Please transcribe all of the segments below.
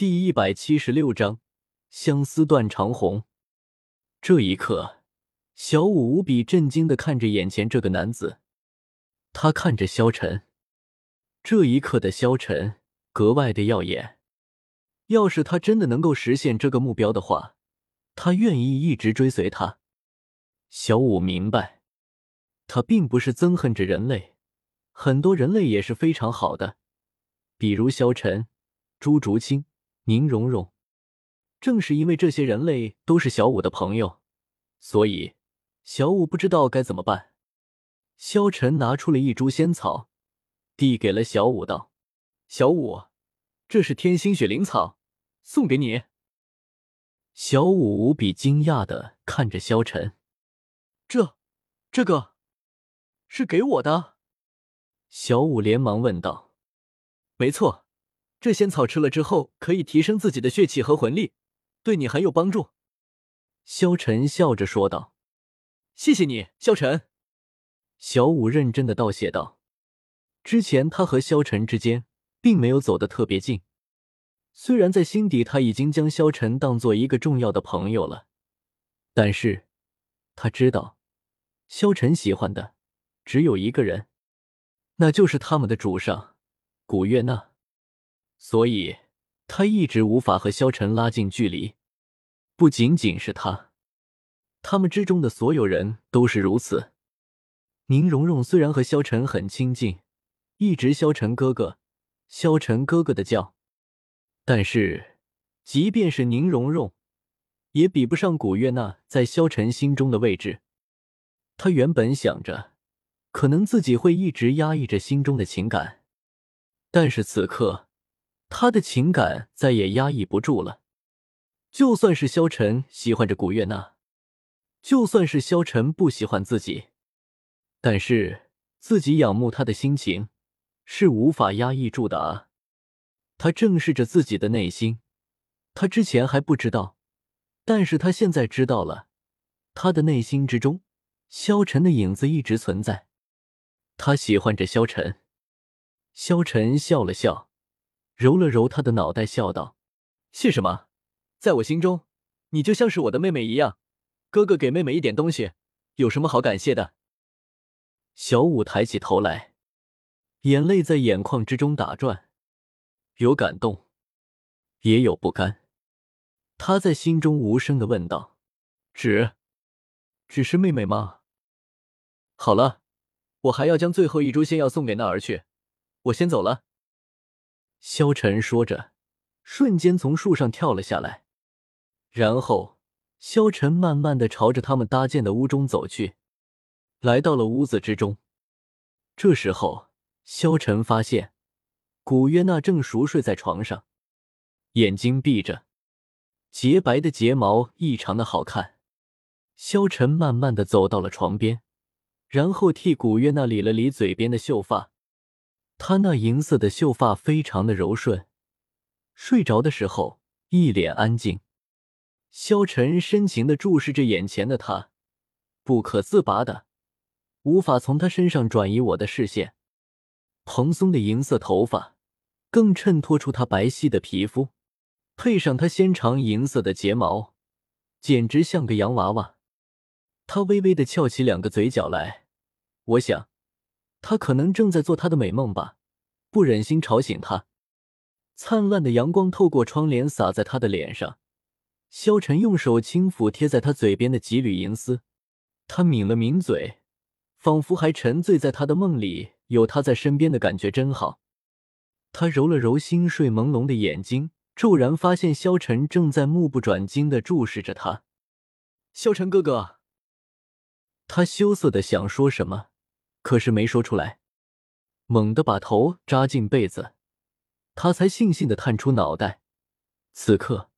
第一百七十六章相思断肠红。这一刻，小五无比震惊的看着眼前这个男子，他看着萧晨。这一刻的萧晨格外的耀眼。要是他真的能够实现这个目标的话，他愿意一直追随他。小五明白，他并不是憎恨着人类，很多人类也是非常好的，比如萧晨、朱竹清。宁荣荣，正是因为这些人类都是小五的朋友，所以小五不知道该怎么办。萧晨拿出了一株仙草，递给了小五，道：“小五，这是天心雪灵草，送给你。”小五无比惊讶的看着萧晨：“这，这个，是给我的？”小五连忙问道：“没错。”这仙草吃了之后，可以提升自己的血气和魂力，对你很有帮助。”萧晨笑着说道。“谢谢你，萧晨。”小五认真的道谢道。之前他和萧晨之间并没有走得特别近，虽然在心底他已经将萧晨当做一个重要的朋友了，但是他知道萧晨喜欢的只有一个人，那就是他们的主上古月娜。所以，他一直无法和萧晨拉近距离。不仅仅是他，他们之中的所有人都是如此。宁荣荣虽然和萧晨很亲近，一直萧晨哥哥、萧晨哥哥的叫，但是，即便是宁荣荣，也比不上古月娜在萧晨心中的位置。他原本想着，可能自己会一直压抑着心中的情感，但是此刻。他的情感再也压抑不住了。就算是萧晨喜欢着古月娜，就算是萧晨不喜欢自己，但是自己仰慕他的心情是无法压抑住的啊！他正视着自己的内心，他之前还不知道，但是他现在知道了。他的内心之中，萧晨的影子一直存在。他喜欢着萧晨。萧晨笑了笑。揉了揉他的脑袋，笑道：“谢什么？在我心中，你就像是我的妹妹一样。哥哥给妹妹一点东西，有什么好感谢的？”小五抬起头来，眼泪在眼眶之中打转，有感动，也有不甘。他在心中无声的问道：“只，只是妹妹吗？”好了，我还要将最后一株仙药送给那儿去，我先走了。萧晨说着，瞬间从树上跳了下来，然后萧晨慢慢的朝着他们搭建的屋中走去，来到了屋子之中。这时候，萧晨发现古约娜正熟睡在床上，眼睛闭着，洁白的睫毛异常的好看。萧晨慢慢的走到了床边，然后替古约娜理了理嘴边的秀发。她那银色的秀发非常的柔顺，睡着的时候一脸安静。萧晨深情的注视着眼前的她，不可自拔的，无法从她身上转移我的视线。蓬松的银色头发更衬托出她白皙的皮肤，配上她纤长银色的睫毛，简直像个洋娃娃。她微微的翘起两个嘴角来，我想。他可能正在做他的美梦吧，不忍心吵醒他。灿烂的阳光透过窗帘洒在他的脸上，萧晨用手轻抚贴在他嘴边的几缕银丝，他抿了抿嘴，仿佛还沉醉在他的梦里，有他在身边的感觉真好。他揉了揉心睡朦胧的眼睛，骤然发现萧晨正在目不转睛的注视着他。萧晨哥哥，他羞涩的想说什么。可是没说出来，猛地把头扎进被子，他才悻悻的探出脑袋。此刻，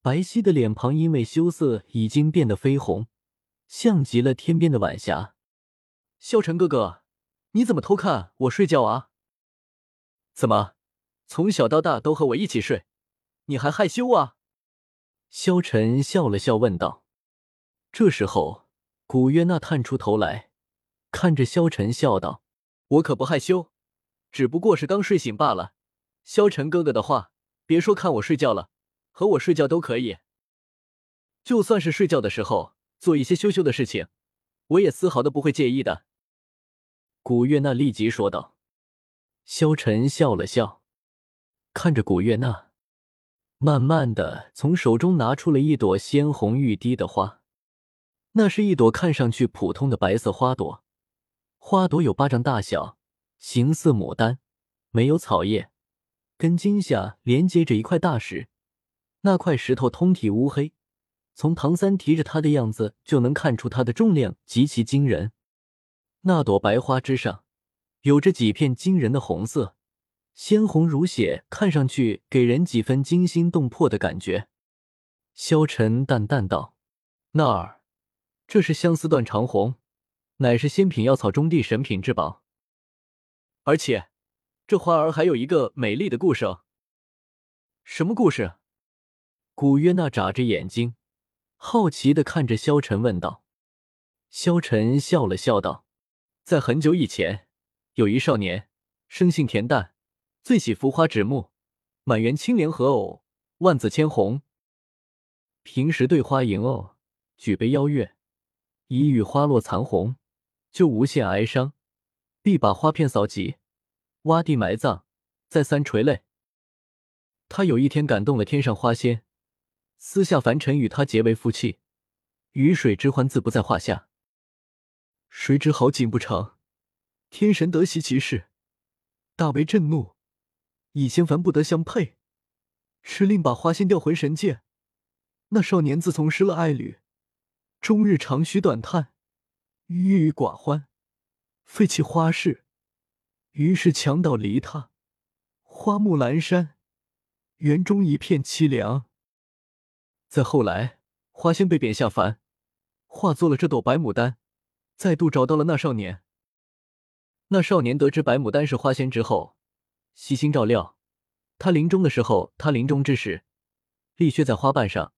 白皙的脸庞因为羞涩已经变得绯红，像极了天边的晚霞。萧晨哥哥，你怎么偷看我睡觉啊？怎么，从小到大都和我一起睡，你还害羞啊？萧晨笑了笑问道。这时候，古月娜探出头来。看着萧晨笑道：“我可不害羞，只不过是刚睡醒罢了。”萧晨哥哥的话，别说看我睡觉了，和我睡觉都可以。就算是睡觉的时候做一些羞羞的事情，我也丝毫的不会介意的。”古月娜立即说道。萧晨笑了笑，看着古月娜，慢慢的从手中拿出了一朵鲜红欲滴的花。那是一朵看上去普通的白色花朵，花朵有巴掌大小，形似牡丹，没有草叶，根茎下连接着一块大石，那块石头通体乌黑，从唐三提着它的样子就能看出它的重量极其惊人。那朵白花之上，有着几片惊人的红色，鲜红如血，看上去给人几分惊心动魄的感觉。萧晨淡淡道：“那儿。”这是相思断肠红，乃是仙品药草中的神品至宝。而且，这花儿还有一个美丽的故事。什么故事？古约娜眨着眼睛，好奇的看着萧晨问道。萧晨笑了笑道：“在很久以前，有一少年，生性恬淡，最喜浮花纸木，满园青莲合偶，万紫千红。平时对花迎偶，举杯邀月。”一遇花落残红，就无限哀伤，必把花片扫集，挖地埋葬，再三垂泪。他有一天感动了天上花仙，私下凡尘与他结为夫妻，鱼水之欢自不在话下。谁知好景不长，天神得悉其事，大为震怒，以仙凡不得相配，敕令把花仙调回神界。那少年自从失了爱侣。终日长吁短叹，郁郁寡欢，废弃花事，于是墙倒离他，花木阑珊，园中一片凄凉。再后来，花仙被贬下凡，化作了这朵白牡丹，再度找到了那少年。那少年得知白牡丹是花仙之后，悉心照料。他临终的时候，他临终之时，立血在花瓣上。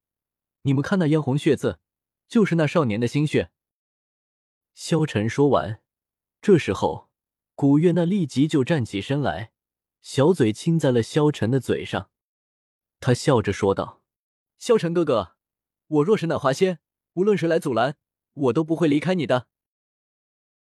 你们看那嫣红血渍。就是那少年的心血。萧晨说完，这时候古月娜立即就站起身来，小嘴亲在了萧晨的嘴上。他笑着说道：“萧晨哥哥，我若是那花仙，无论谁来阻拦，我都不会离开你的。”